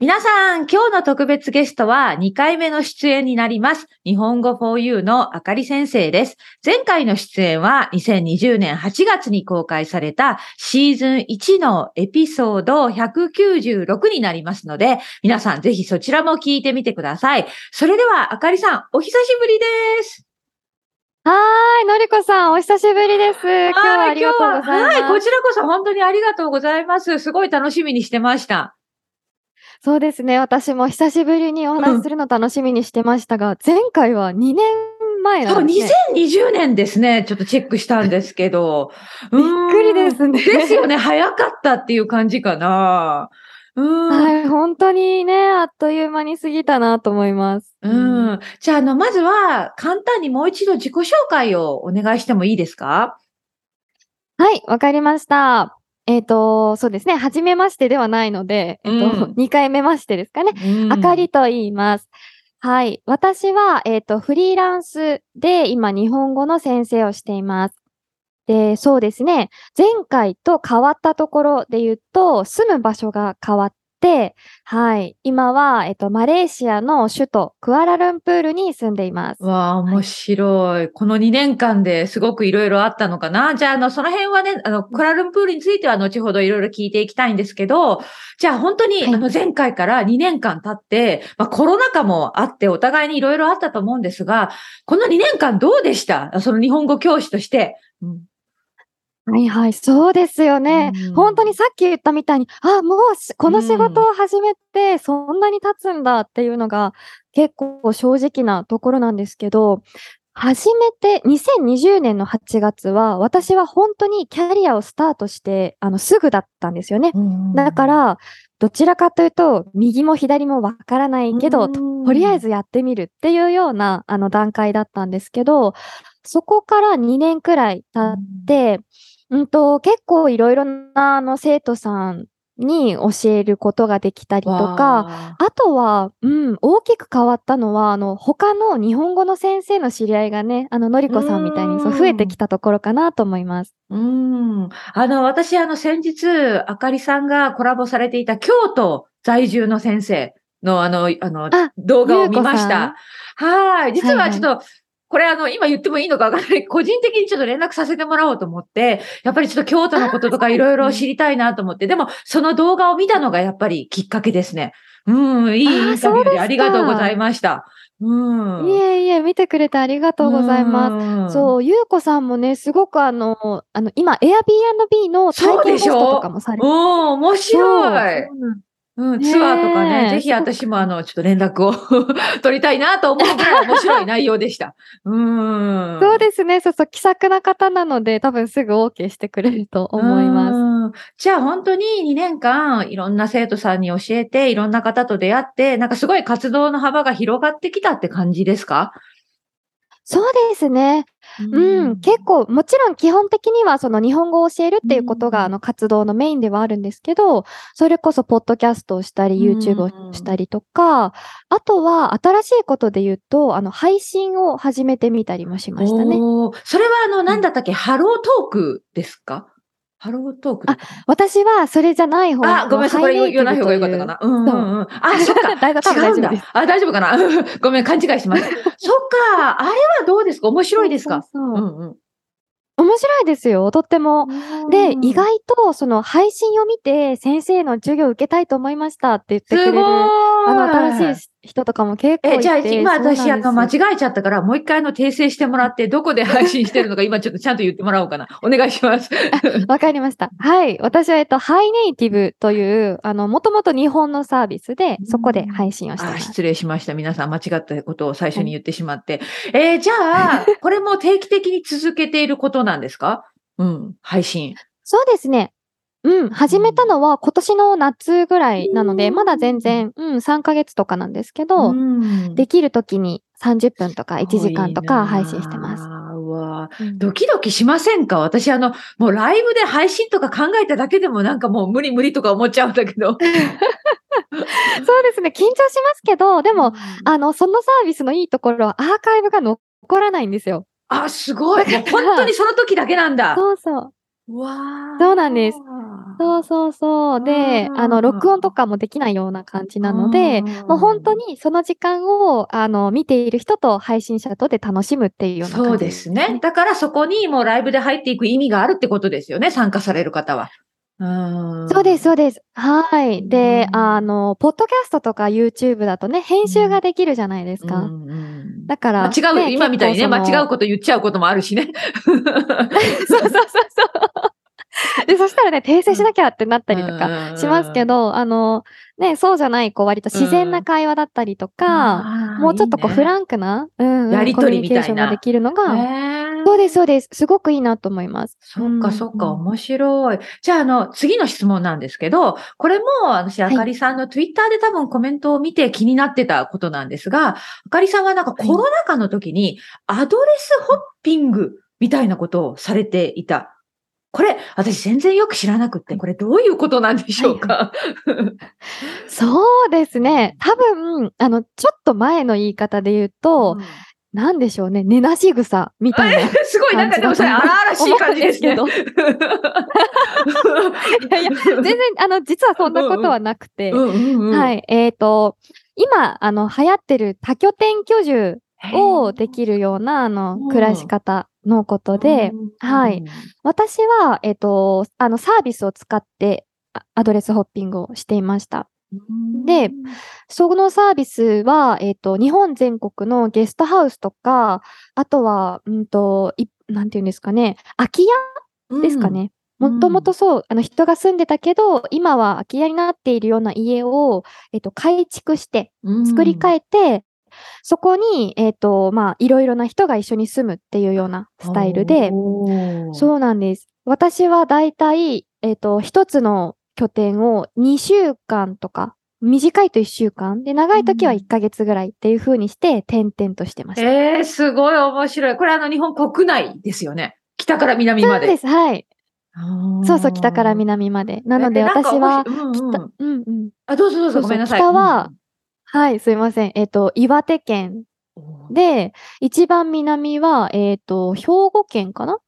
皆さん、今日の特別ゲストは2回目の出演になります。日本語 4U のあかり先生です。前回の出演は2020年8月に公開されたシーズン1のエピソード196になりますので、皆さんぜひそちらも聞いてみてください。それでは、あかりさん、お久しぶりです。はーい、のりこさん、お久しぶりです。今日はありがとうございます。はい、こちらこそ本当にありがとうございます。すごい楽しみにしてました。そうですね、私も久しぶりにお話しするの楽しみにしてましたが、前回は2年前なんですね。2020年ですね。ちょっとチェックしたんですけど。びっくりですね。ですよね。早かったっていう感じかな。うん。はい、本当にね、あっという間に過ぎたなと思います。うん。じゃあ、あの、まずは、簡単にもう一度自己紹介をお願いしてもいいですか？はい、わかりました。えっ、と、そうですね、初めましてではないので、えっ、と、うん2回目ましてですかね。うんあかりと言います。はい。私は、えっ、と、フリーランスで今日本語の先生をしています。で、そうですね。前回と変わったところで言うと、住む場所が変わって、はい。今は、えっ、と、マレーシアの首都、クアラルンプールに住んでいます。わあ、面白い。この2年間ですごくいろいろあったのかな。じゃあ、あの、その辺はね、あの、クラルンプールについては後ほどいろいろ聞いていきたいんですけど、じゃあ本当に、はいあの、前回から2年間経って、まあ、コロナ禍もあって、お互いにいろいろあったと思うんですが、この2年間どうでした？その日本語教師として。うんはいはい、そうですよね。うん。本当にさっき言ったみたいに、あ、もうしこの仕事を始めてそんなに経つんだっていうのが結構正直なところなんですけど、初めて2020年の8月は私は本当にキャリアをスタートしてあのすぐだったんですよね。だか、ら、どちらかというと、右も左もわからないけど、ととりあえず、ずやってみるっていうようなあの段階だったんですけど、そこから2年くらい経って、うんと、結構いろいろなあの生徒さんに教えることができたりとか、わあとは、うん、大きく変わったのは、あの、他の日本語の先生の知り合いがね、あの、のりこさんみたいにそううん増えてきたところかなと思います。うん。あの、私、あの、先日、あかりさんがコラボされていた京都在住の先生の、あの、あの、あ動画を見ました。はい。実はちょっと、これあの、今言ってもいいのかわからない。個人的にちょっと連絡させてもらおうと思って、やっぱりちょっと京都のこととかいろいろ知りたいなと思って、でも、その動画を見たのがやっぱりきっかけですね。うん、いいインタビューでありがとうございました。うん。いえいえ、見てくれてありがとうございます。すそう、ゆうこさんもね、すごくあの、あの、今、Airbnb の体験ホストとかもされてうん、面白い。そうなんツアーとかね、ぜひ私もあの、ちょっと連絡を 取りたいなと思うぐらい面白い内容でした。うん。そうですね。そうそう、気さくな方なので、多分すぐ OK してくれると思います。す。じゃあ本当に2年間いろんな生徒さんに教えて、いろんな方と出会って、なんかすごい活動の幅が広がってきたって感じですか？そうですね。うん、結構、もちろん基本的にはその日本語を教えるっていうことが、うん。あの活動のメインではあるんですけど、それこそポッドキャストをしたり、うん YouTube をしたりとか、あとは新しいことで言うと、あの配信を始めてみたりもしましたね。それはあの、なんだったっけ、ハロートークですか？ハロートークだったか私はそれじゃない方なあ、ごめんなさい、これ言わない方がよかったかな。うんうんうん。あ、そっか。大丈夫多分違うん。あ、大丈夫かなごめん、勘違いしました。そっか。あれはどうですか面白いですかそうそうんうん。面白いですよ、とっても。で、意外外とその配信を見て先生の授業を受けたいと思いましたって言ってくれる。あの、新しい人とかも結構。え、じゃあ今私、あの、間違えちゃったから、もう一回あの、訂正してもらって、どこで配信してるのか、今ちょっとちゃんと言ってもらおうかな。お願いします。わかりました。はい。私は、えっと、ハイネイティブという、あの、もともと日本のサービスで、そこで配信をしてます。失礼しました。皆さん、間違ったことを最初に言ってしまって。えーじゃあ、これも定期的に続けていることなんですか？うん、配信。そうですね。うん。始めたのは今年の夏ぐらいなので、うんまだ全然、うん、3ヶ月とかなんですけど、んできるときに30分とか1時間とか配信してます。わうんドキドキしませんか？私、あの、もうライブで配信とか考えただけでもなんかもう無理無理とか思っちゃうんだけど。そうですね。緊張しますけど、でも、あの、そのサービスのいいところはアーカイブが残らないんですよ。あ、すごい。本当にその時だけなんだ。そうそう。わそうなんですそうそうそう。で、あの、録音とかもできないような感じなので、もう本当にその時間を、あの、見ている人と配信者とで楽しむっていうような感じ、そうですね。だからそこにもうライブで入っていく意味があるってことですよね、参加される方は。うんそうです、そうです。はい。で、あの、ポッドキャストとか YouTube だとね、編集ができるじゃないですか。うんうん、だから、間違う、ね、今みたいにね、間違うこと言っちゃうこともあるしね。そうそうそうそう。で、そしたらね、訂正しなきゃってなったりとかしますけど、あの、ね、そうじゃない、こう、割と自然な会話だったりとか、もうちょっとこう、フランクな、うん、やりとりみたいな。コミュニケーションができるのが、そうです、そうです。すごくいいなと思います。そっか、そっか、面白い。じゃあ、あの、次の質問なんですけど、これも、私、あかりさんのツイッターで多分コメントを見て気になってたことなんですが、あかりさんはなんかコロナ禍の時に、アドレスホッピングみたいなことをされていた。これ、私全然よく知らなくって、これどういうことなんでしょうか、はいはい、そうですね。多分、あの、ちょっと前の言い方で言うと、うんなんでしょうね、寝なし草みたいな。すごい、なんかでもそれ荒々しい感じですけど。いやいや、全然、あの、実はそんなことはなくて、はい、えっ、ー、と、今、あの、流行ってる多拠点居住をできるような、あの、暮らし方のことで、はい。私は、えっ、ー、と、あの、サービスを使ってアドレスホッピングをしていました。で、そのサービスは、えっ、ー、と、日本全国のゲストハウスとか、あとは、うんと、いなんていうんですかね、空き家ですかね。もともとそう、あの人が住んでたけど、今は空き家になっているような家を、えっ、ー、と、改築して、作り変えて、そこに、えっ、ー、と、まあ、いろいろな人が一緒に住むっていうようなスタイルで、そうなんです。私はだいたい、えっ、ー、と、一つの拠点を2週間とか、短いと1週間で、長い時は1ヶ月ぐらいっていう風にして、点々としてました。ええー、すごい面白い。これあの、日本国内ですよね。北から南まで。そうです、はい。そうそう、北から南まで。なので、私は、北、うんうん。あ、どうぞどうぞ、ごめんなさい。北は、はい、すいません。えっ、ー、と、岩手県で、一番南は、えっ、ー、と、兵庫県かな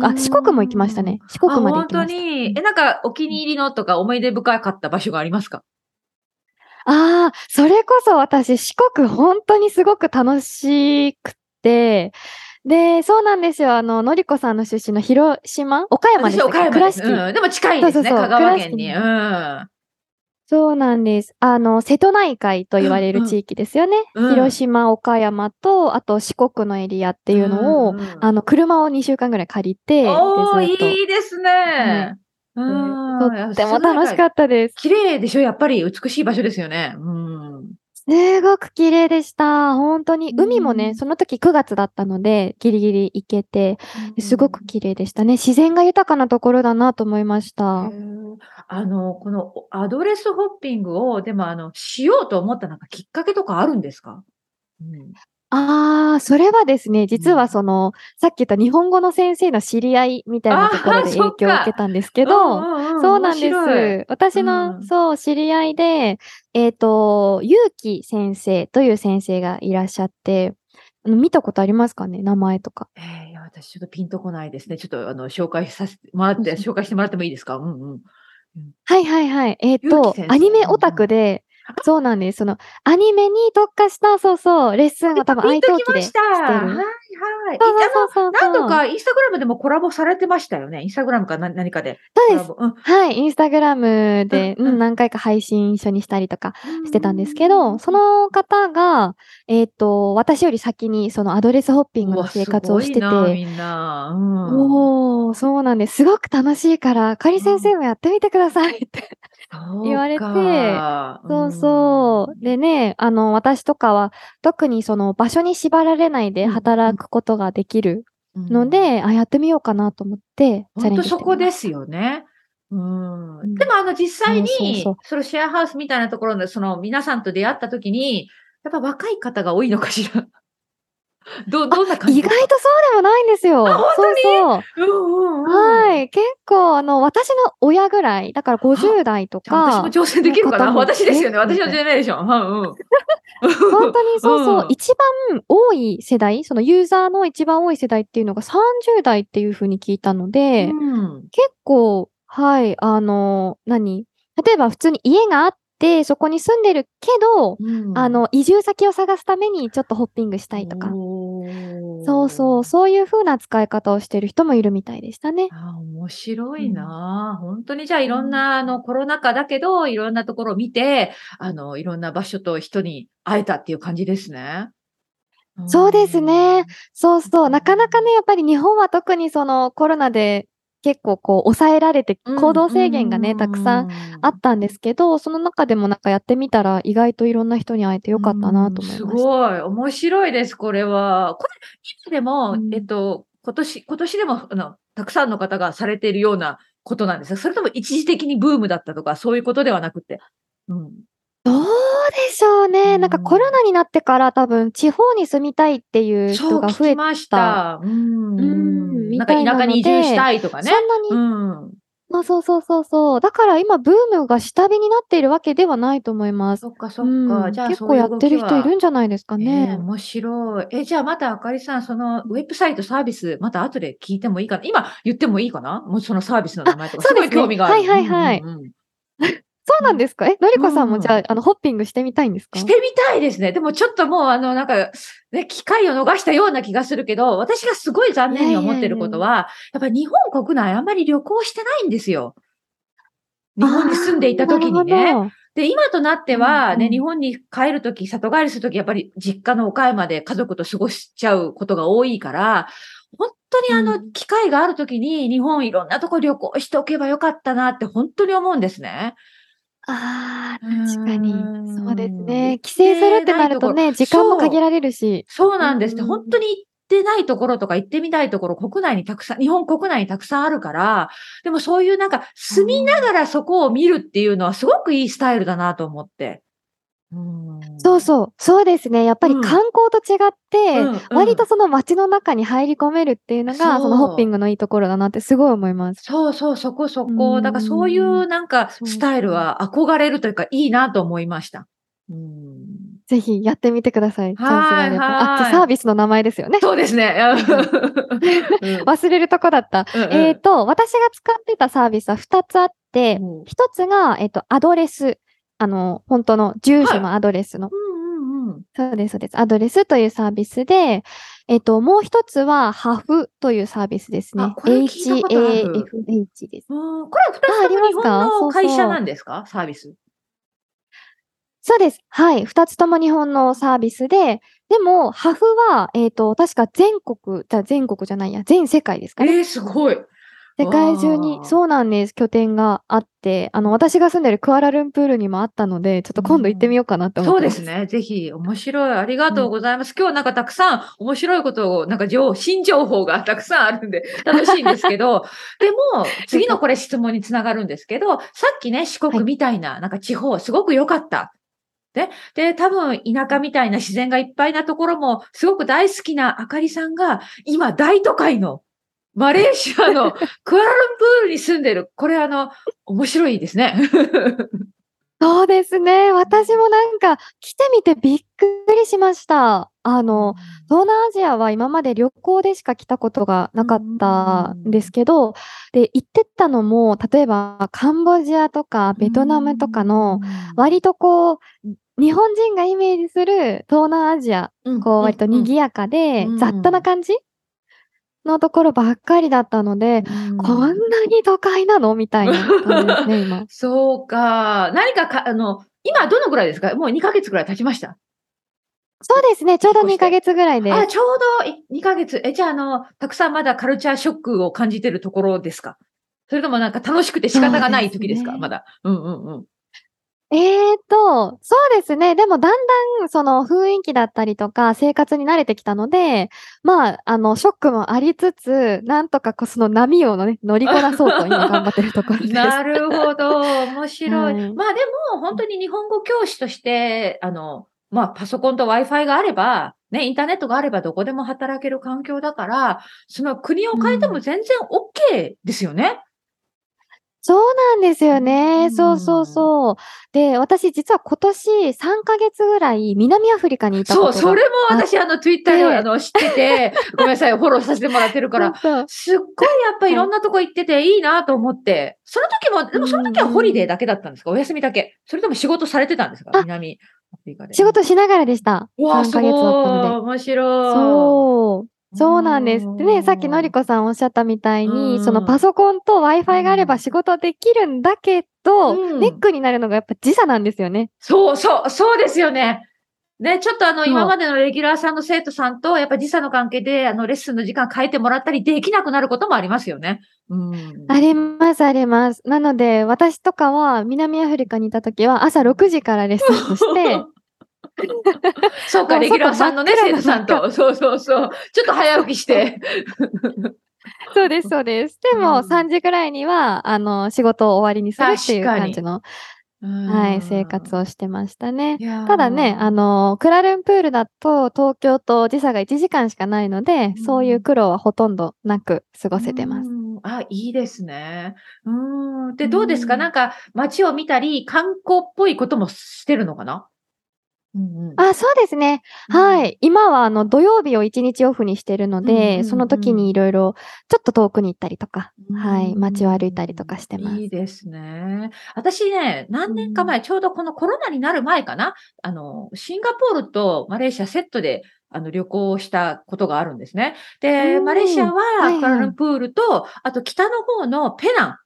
あ、四国も行きましたね。四国まで行きました。本当に。え、なんか、お気に入りのとか思い出深かった場所がありますか？ああ、それこそ私、四国本当にすごく楽しくて、で、そうなんですよ。あの、のりこさんの出身の広島？岡山です岡山です、うん。でも近いですね、そうそうそう香川県に。うん。そうなんです。あの、瀬戸内海と言われる地域ですよね。うんうん、広島、岡山と、あと四国のエリアっていうのを、うんうん、あの、車を2週間ぐらい借りて、おいいですね。うん、とっても楽しかったです。綺麗でしょ？やっぱり美しい場所ですよね。うんすごく綺麗でした。本当に。海もね、その時9月だったので、ギリギリ行けて、すごく綺麗でしたね。自然が豊かなところだなと思いました。あの、このアドレスホッピングを、でもあの、しようと思ったなんかきっかけとかあるんですか？うん、ああ、それはですね、実はその、さっき言った日本語の先生の知り合いみたいなところで影響を受けたんですけど、そうなんです。私の、そう、知り合いで、えっ、ー、と、ゆうき先生という先生がいらっしゃって、見たことありますかね名前とか。えー、私ちょっとピンとこないですね。ちょっとあの、紹介させてもらって、紹介してもらってもいいですか？うんうん。はいはいはい。えっ、ー、と、アニメオタクで、そうなんです。その、アニメに特化した、そうそう、レッスンを多分、愛登記でしてる。はいはい。そうそうそう何度かインスタグラムでもコラボされてましたよね？インスタグラムか何かで。そうです。うん、はい。インスタグラムで、うん、うん、何回か配信一緒にしたりとかしてたんですけど、その方が、えっ、ー、と、私より先にそのアドレスホッピングの生活をしてて。みんな。うん、おそうなんです。すごく楽しいから、かり先生もやってみてくださいって。言われて、そうそう。でね、あの、私とかは、特にその場所に縛られないで働くことができるので、あ、やってみようかなと思って、チャレンジしてそこですよね。うん、でもあの実際に、そのシェアハウスみたいなところで、その皆さんと出会った時に、やっぱ若い方が多いのかしら？ど、どんな感じ？意外とそうでもないんですよ。本当に？そうそう。うんうんうん、はい。結構、あの、私の親ぐらい、だから50代とか。私も挑戦できるかな？私ですよね。私のジェネレーション。うんうん。本当にそうそう、うん一番多い世代、そのユーザーの一番多い世代っていうのが30代っていうふうに聞いたので、うん結構、はい、あの、何？例えば普通に家があって、そこに住んでるけど、うんあの、移住先を探すためにちょっとホッピングしたいとか。そうそう、そういう風な使い方をしてる人もいるみたいでしたね。あー面白いな、本当にじゃあいろんな、あの、コロナ禍だけど、いろんなところを見て、あの、いろんな場所と人に会えたっていう感じですね。そうですねうん。そうそう、なかなかね、やっぱり日本は特にそのコロナで結構こう抑えられて行動制限がね、たくさんあったんですけど、その中でもなんかやってみたら意外といろんな人に会えてよかったなと思いました。すごい。面白いです、これは。これ、今でも、うんえっと、今年、今年でも、あの、たくさんの方がされているようなことなんですかそれとも一時的にブームだったとか、そういうことではなくて。うん。どうでしょうね。なんかうんコロナになってから多分地方に住みたいっていう人が増えました。うん。うんなんか田舎に移住したいとかね。そんなに、うん。まあそうそうそうそう。だから今ブームが下火になっているわけではないと思います。そっかそっうか。んじゃあ、結構やってる人いるんじじゃないですかゃね。面白い。え、じゃあまたあかりさん、そのウェブサイトサービス、また後で聞いてもいいかな？今言ってもいいかな？もうそのサービスの名前とか。すごい興味がある。はいはいはいうんうんうんそうなんですか？え、のりこさんもじゃあ、うんあの、ホッピングしてみたいんですか？してみたいですね。でもちょっともう、あの、なんか、ね、機会を逃したような気がするけど、私がすごい残念に思ってることは、やっぱり日本国内あんまり旅行してないんですよ。日本に住んでいた時にね。で、今となっては、ね、日本に帰るとき、里帰りするとき、やっぱり実家の岡山で家族と過ごしちゃうことが多いから、本当にあの、うん機会があるときに日本いろんなとこ旅行しておけばよかったなって本当に思うんですね。ああ、確かに。そうですね。帰省するってなるとね、時間も限られるし。そうなんです本当に行ってないところとか行ってみたいところ、国内にたくさん、日本国内にたくさんあるから、でもそういうなんか住みながらそこを見るっていうのはすごくいいスタイルだなと思って。うんそうそう。そうですね。やっぱりうん観光と違って、うんうん割とその街の中に入り込めるっていうのが、そのホッピングのいいところだなってすごい思います。そうそう、そこそこ。うんだからそういうなんかスタイルは憧れるというかいいなと思いました。うんぜひやってみてください。チャンスがあれば。あ、サービスの名前ですよね。そうですね。うん忘れるとこだった。うんうんえっ、と、私が使ってたサービスは2つあって、うん1つが、えっ、と、アドレス。あの、本当の住所のアドレスの。うんうんうんそうです、そうです。アドレスというサービスで、えっ、と、もう一つは、ハフというサービスですね HAFH です。うんこれ二つとも日本の会社なんですか？サービス。そうです。はい。二つとも日本のサービスで、でも、ハフは、えっ、と、確か全国、じゃあ全国じゃないや、全世界ですかね。えー、すごい。世界中にそうなんです。拠点があって、あの、私が住んでるクアラルンプールにもあったので、ちょっと今度行ってみようかなって思ってます。そうですね。ぜひ、面白い。ありがとうございます。今日なんかたくさん面白いことを、なんか情、新情報がたくさんあるんで、楽しいんですけど、でも、次のこれ質問につながるんですけど、さっきね、四国みたいな、なんか地方、すごく良かった。で、で、多分、田舎みたいな自然がいっぱいなところも、すごく大好きなあかりさんが、今、大都会の、マレーシアのクアラルンプールに住んでる。これあの、面白いですね。そうですね。私もなんか、来てみてびっくりしました。あの、東南アジアは今まで旅行でしか来たことがなかったんですけど、で、行ってたのも、例えばカンボジアとかベトナムとかの、割とこう、日本人がイメージする東南アジア、こう割と賑やかでうん雑多な感じのところばっかりだったので、うんこんなに都会なの？みたいな感じですね、今。そうか。何かか、あの、今どのぐらいですか？もう2ヶ月ぐらい経ちました。そうですね、ちょうど2引っ越してヶ月ぐらいで。あ、ちょうどい2ヶ月。え、じゃあ、あの、たくさんまだカルチャーショックを感じてるところですか？それともなんか楽しくて仕方がない時ですか？ねまだ。うんうんうん。えーと、そうですね。でもだんだんその雰囲気だったりとか生活に慣れてきたので、まあ、あの、ショックもありつつ、なんとかこうその波をね、乗りこなそうと今頑張ってるところです。なるほど。面白い。はいまあでも、本当に日本語教師として、あの、まあパソコンと Wi-Fi があれば、ね、インターネットがあればどこでも働ける環境だから、その国を変えても全然 OK ですよね。そうなんですよね。うんそうそうそう。で、私実は今年3ヶ月ぐらい南アフリカにいたそう、ことがそれも私、あの、ツイッターであの知ってて、ごめんなさい、フォローさせてもらってるから、そうすっごいやっぱいろんなとこ行ってていいなと思って、その時も、でもその時はホリデーだけだったんですか？お休みだけ。それとも仕事されてたんですか？あ南アフリカで。仕事しながらでした。うわあ、3すヶ月だった。ので。面白い。そう。そうなんです。でね、さっきのりこさんおっしゃったみたいに、そのパソコンと Wi-Fi があれば仕事できるんだけど、うんネックになるのがやっぱ時差なんですよね。そうそう、そうですよね。ね、ちょっとあの、今までのレギュラーさんの生徒さんと、やっぱ時差の関係で、あの、レッスンの時間変えてもらったりできなくなることもありますよね。うん。あります、あります。なので、私とかは南アフリカにいた時は朝6時からレッスンをして、そうか、レギュラーさんのね、生徒さんと。そうそうそう。ちょっと早起きして。そうです、そうです。でも、うん3時ぐらいには、あの、仕事を終わりにするっていう感じの、ははい、生活をしてましたね。たただね、あ、の、クラルンプールだと東京と時差が1時間しかないので、うんそういう苦労はほとんどなく過ごせてます。うんあ、いいですね。うん。で、どうですか、うんなんか、街を見たり、観光っぽいこともしてるのかな？うんうん。あ、そうですね。はい。今はあの土曜日を1日オフにしてるのうんうんうで、んその時にいろいろちょっと遠くに行ったりとか、うんはい。街を歩いたりとかしてます。いいですね。私ね、何年か前、ちょうどこのコロナになる前かな、あの、シンガポールとマレーシアセットで、あの、旅行をしたことがあるんですね。で、うんマレーシアはいははいクアラルンプールと、あと北の方のペナン。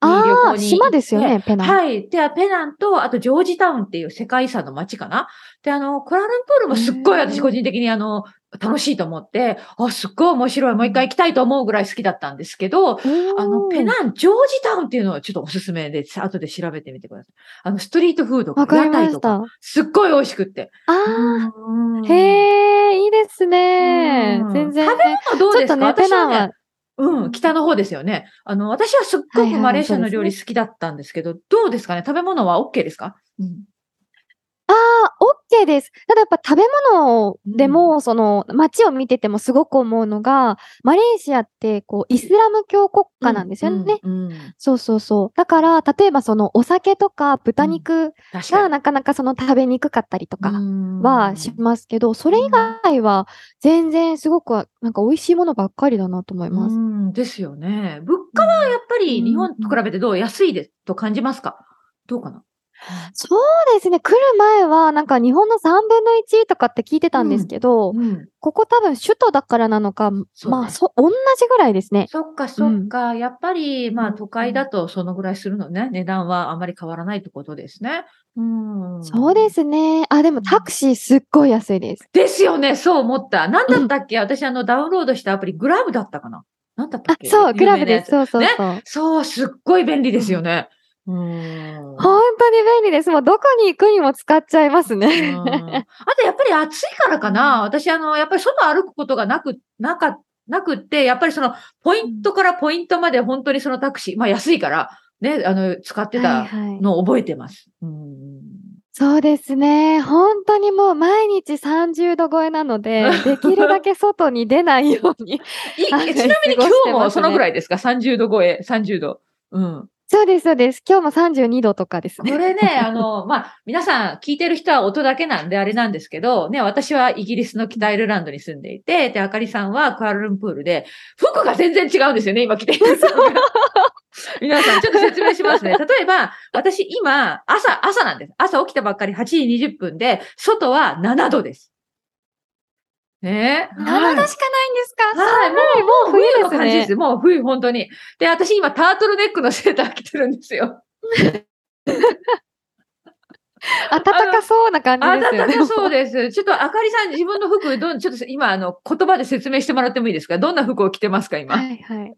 ああ、行に島ですよね、ペナン。はい。で、ペナンと、あとジョージタウンっていう世界遺産の街かな？で、あの、クアラルンプールもすっごい私個人的にあの、楽しいと思って、あ、すっごい面白い、もう一回行きたいと思うぐらい好きだったんですけど、あの、ペン。ナン、ジョージタウンっていうのはちょっとおすすめで、後で調べてみてください。あの、ストリートフードが、屋台と。か、すっごい美味しくって。あうんあ、へえ、いいですねうん。全然食べね。物どうですか？ね、ペ私はねナンは、うん、北の方ですよね。あの、私はすっごくマレーシアの料理好きだったんですけど、どうですかね？食べ物は OK ですか？うん。ああ、OK です。ただやっぱ食べ物でも、その街を見ててもすごく思うのが、マレーシアってこうイスラム教国家なんですよね。うん。うんうんそうそうそう。だから、例えばそのお酒とか豚肉。がなかなかその食べにくかったりとかうんはしますけど、それ以外は全然すごくなんか美味しいものばっかりだなと思います。うんですよね。物価はやっぱり日本と比べてどう？安いですと感じますか？どうかな？そうですね。来る前はなんか日本の3分の1とかって聞いてたんですけど、うん。ここ多分首都だからなのか、ねまあそ、同じぐらいですね。そっかそっか。やっぱり、まあ都会だとそのぐらいするのね。値段はあまり変わらないってことですね。うん。そうで。すね。あ、でもタクシーすっごい安いです。ですよね。そう思った。なんだったっけ、私あのダウンロードしたアプリ、グラブだったかな？なんだったっけ、あそう、グラブです。そうそうそう。そう、すっごい便利ですよね。うん。本当に便利です。もうどこに行くにも使っちゃいますね。うん あとやっぱり暑いからかな。私、あの、やっぱり外歩くことがなく、なか、なくって、やっぱりその、ポイントからポイントまで本当にそのタクシー、まあ安いから、ね、あの、使ってたのを覚えてます。うん。そうですね。本当にもう毎日30度超えなので、できるだけ外に出ないように。ちなみに今日もそのぐらいですか ?30 度超え、30度。うん。そうです、そうです。今日も32度とかですね。これね、あの、まあ、皆さん聞いてる人は音だけなんであれなんですけど、ね、私はイギリスの北アイルランドに住んでいて、で、あかりさんはクアラルンプールで、服が全然違うんですよね、今着てる服が。皆さん、ちょっと説明しますね。例えば、私今、朝、朝なんです。朝起きたばっかり8時20分で、外は7度です。ねえ。7度しかないんですか？はい、もう、もう冬ですね冬の感じです。もう冬、本当に。で、私今、タートルネックのセーター着てるんですよ。暖かそうな感じですよね。暖かそうです。ちょっとあかりさん、自分の服、どん、ちょっと今、あの、言葉で説明してもらってもいいですか？どんな服を着てますか、今。はいはい。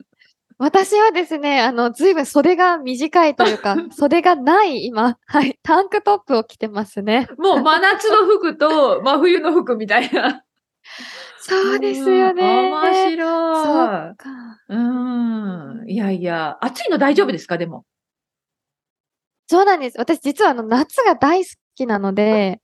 私はですね、あの、ずいぶん袖が短いというか、袖がない今、はい、タンクトップを着てますね。もう真夏の服と真冬の服みたいな。そうですよね。うん面そ白い。うん。いやいや、暑いの大丈夫ですか？でも。そうなんです。私実はあの、夏が大好きなので、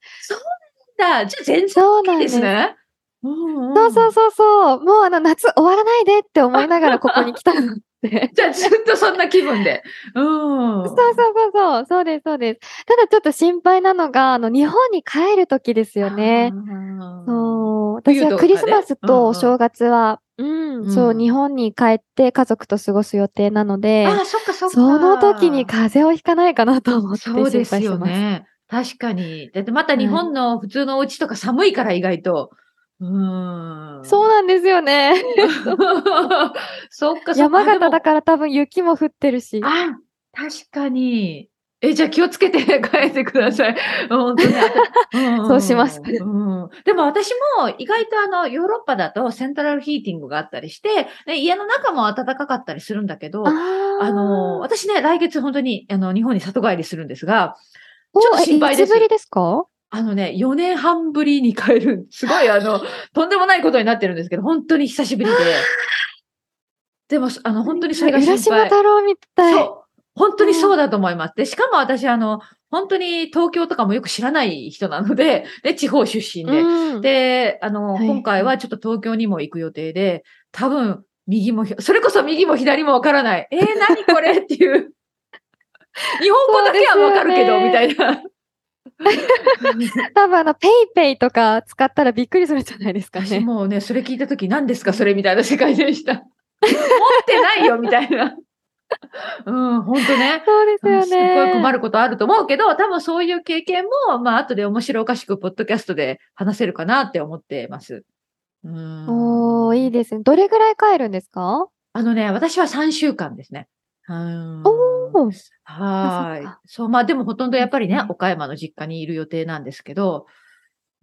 だじゃあ全然いいそうなんです。ね。うんうんそうそうそうそう。もうあの、夏終わらないでって思いながらここに来たの。て。じゃあずっとそんな気分で。うん。そうそうそうそう、そうです、そうです。ただちょっと心配なのが、あの、日本に帰る時ですよね。そう。私はクリスマスうんうんとお正月は、うん、うんそう、日本に帰って家族と過ごす予定なので、あー、そっかそっか。その時に風邪をひかないかなと思って心そうです配してます。よね。確かに。だってまた日本の普通のお家とか寒いから意外と。うーん。そうなんですよね。そっか。山形だから多分雪も降ってるし。あ、確かに。え、じゃあ気をつけて 帰ってください。本当に。そうしますうん。でも私も意外とあの、ヨーロッパだとセントラルヒーティングがあったりして、で家の中も暖かかったりするんだけど、ああの、ー私ね、来月本当にあの日本に里帰りするんですが、おちょっと心配ですえいつぶりですか？あのね、4年半ぶりに帰る。すごい、あの、とんでもないことになってるんですけど、本当に久しぶりで。でも、あの、本当にそれが心浦島配。太郎みたい。そう。本当にそうだと思います。で、しかも私、あの、本当に東京とかもよく知らない人なので、で、地方出身で。うんで、あの、はい今回はちょっと東京にも行く予定で、多分、右もひ、それこそ右も左もわからない。えー、何これ？っていう。日本語だけはわかるけど、そうみたいな。多分あの、ペイペイとか使ったらびっくりするんじゃないですかね。私もうね、それ聞いたとき、何ですか、それみたいな世界でした。持ってないよ、みたいな。うん、本当ね。そうですよね。すっごい困ることあると思うけど、多分そういう経験も、まあ、後で面白おかしく、ポッドキャストで話せるかなって思ってます。うん。おー、いいですね。どれぐらい帰るんですか？あのね、私は3週間ですね。うん。おー。はーいあそっか。そう、まあでもほとんどやっぱりねうん、岡山の実家にいる予定なんですけど、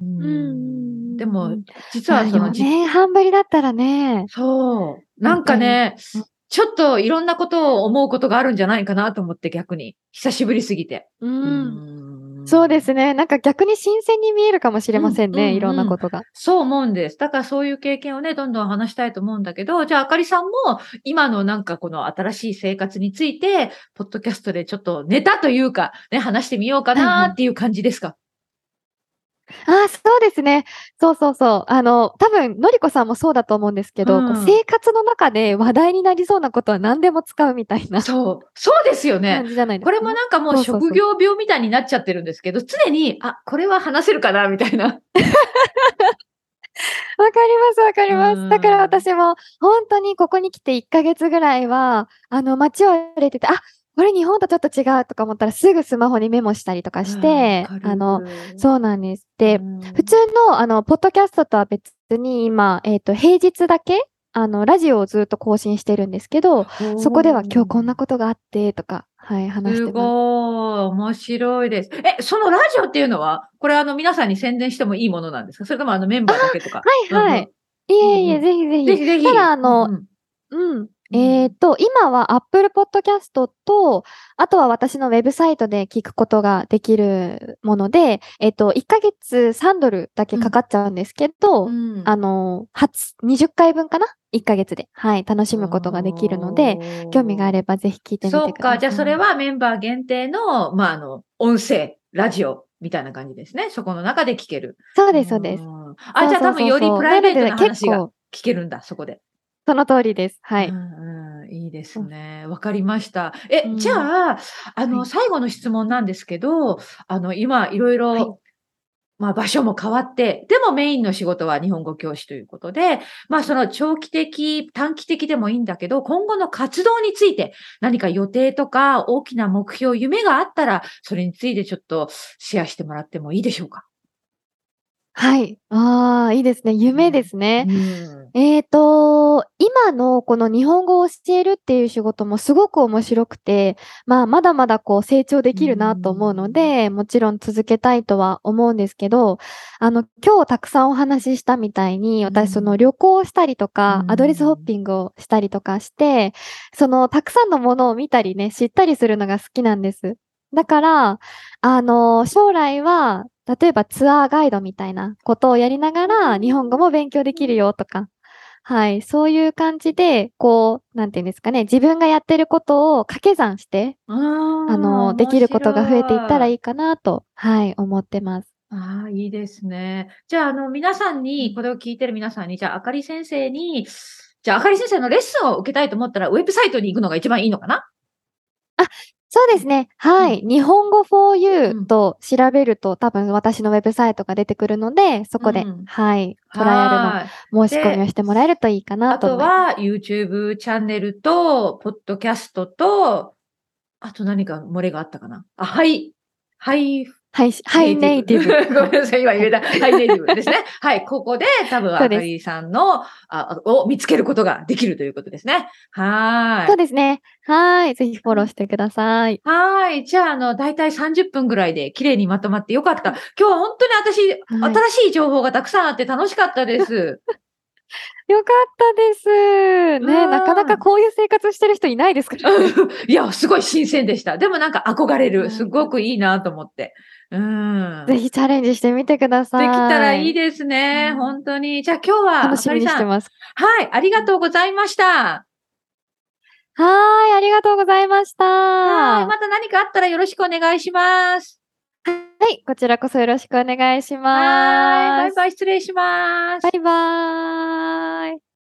ううんん。でもうん、実はその4実年半ぶりだったらね。そう。なんかねうん、ちょっといろんなことを思うことがあるんじゃないかなと思って逆に。久しぶりすぎて。う。うんそうですね。なんか逆に新鮮に見えるかもしれませんね。うんうんうんいろんなことが。そう思うんです。だからそういう経験をね、どんどん話したいと思うんだけど、じゃああかりさんも今のなんかこの新しい生活について、ポッドキャストでちょっとネタというか、ね、話してみようかはいはないっていう感じですか？ああ、そうですね。そうそうそう。あの、多分、のりこさんもそうだと思うんですけど、うん生活の中で話題になりそうなことは何でも使うみたいなそう。そうですよね感。じじゃないですか？これもなんかもう職業病みたいになっちゃってるんですけど、常に、あ、これは話せるかなみたいな。わかります、わかりまうんす。だから私も、本当にここに来て1ヶ月ぐらいは、あの、街を歩いてて、あ、これ日本とちょっと違うとか思ったらすぐスマホにメモしたりとかして、あの、、そうなんです。で、普通の、あの、ポッドキャストとは別に今、えっ、と、平日だけ、あの、ラジオをずっと更新してるんですけど、そこでは今日こんなことがあって、とか、はい、話しすてます。ごい、面白いです。え、そのラジオっていうのは、これあの皆さんに宣伝してもいいものなんですか？それともあのメンバーだけとか？はいはい。いえいえ、うんぜひぜひ。ぜひぜひ。ただ、あの、うんうん。えっ、と、今は Apple Podcast と、あとは私のウェブサイトで聞くことができるもので、えっ、と、1ヶ月3ドルだけかかっちゃうんですけど、うんあの、初、20回分かな ?1 ヶ月で、はい、楽しむことができるので、、興味があればぜひ聞いてみてください。そうか。じゃあそれはメンバー限定の、まあ、あの、音声、ラジオみたいな感じですね。そこの中で聞ける。そうです、そうです。んあ、じゃあ多分よりプライベートな話が聞けるんだ、そこで。その通りです。はい。うんうん、いいですね。わかりました。え、うんじゃあ、あの、はい最後の質問なんですけど、あの、今、いろいろ、はいまあ、場所も変わって、でもメインの仕事は日本語教師ということで、まあ、その長期的、短期的でもいいんだけど、今後の活動について何か予定とか大きな目標、夢があったら、それについてちょっとシェアしてもらってもいいでしょうか？はい。ああ、いいですね。夢ですね。うんえーと、今のこの日本語を教えるっていう仕事もすごく面白くて、まあ、まだまだこう成長できるなと思うので、もちろん続けたいとは思うんですけど、あの、今日たくさんお話ししたみたいに、うん私その旅行をしたりとかう、んアドレスホッピングをしたりとかして、そのたくさんのものを見たりね、知ったりするのが好きなんです。だから、あの、将来は、例えばツアーガイドみたいなことをやりながら、日本語も勉強できるよとか、はい、そういう感じで、こう、なんていうんですかね、自分がやってることを掛け算して、ああの、できることが増えていったらいい。いかなと、はい、思ってます。ああ、いいですね。じゃあ、あの、皆さんに、これを聞いてる皆さんに、じゃあ、あかり先生に、じゃあ、あかり先生のレッスンを受けたいと思ったら、ウェブサイトに行くのが一番いいのかな？そうですね。はい。日本語 for うん you と調べると多分私のウェブサイトが出てくるので、そこで、うんはい。トライアルの申し込みをしてもらえるといいかなあとと思います。は YouTube チャンネルと、ポッドキャストと、あと何か漏れがあったかなあ、はい。はい。はい。ハイネイティブ。ごめんなさい、今言えた。ハイネイティブですね。はい。ここで多分、あかりさんの、あ、を見つけることができるということですね。はそう。ですね。はい。ぜひフォローしてください。はーい。じゃあ、あの、だいたい30分ぐらいで綺麗にまとまってよかった。今日は本当に私、はい新しい情報がたくさんあって楽しかったです。よかったです。うんね、なかなかこういう生活してる人いないですからね。いや、すごい新鮮でした。でもなんか憧れる。うんすごくいいなと思って。うん。ぜひチャレンジしてみてください。できたらいいですね。うん本当に。じゃあ今日は、楽しみにしてす。ます。はい。ありがとうございました。はーい。ありがとうございました。はい。はまた何かあったらよろしくお願いします。い。こちらこそよろしくお願いしはい。バます。イバイ。失礼します。バイバーイ。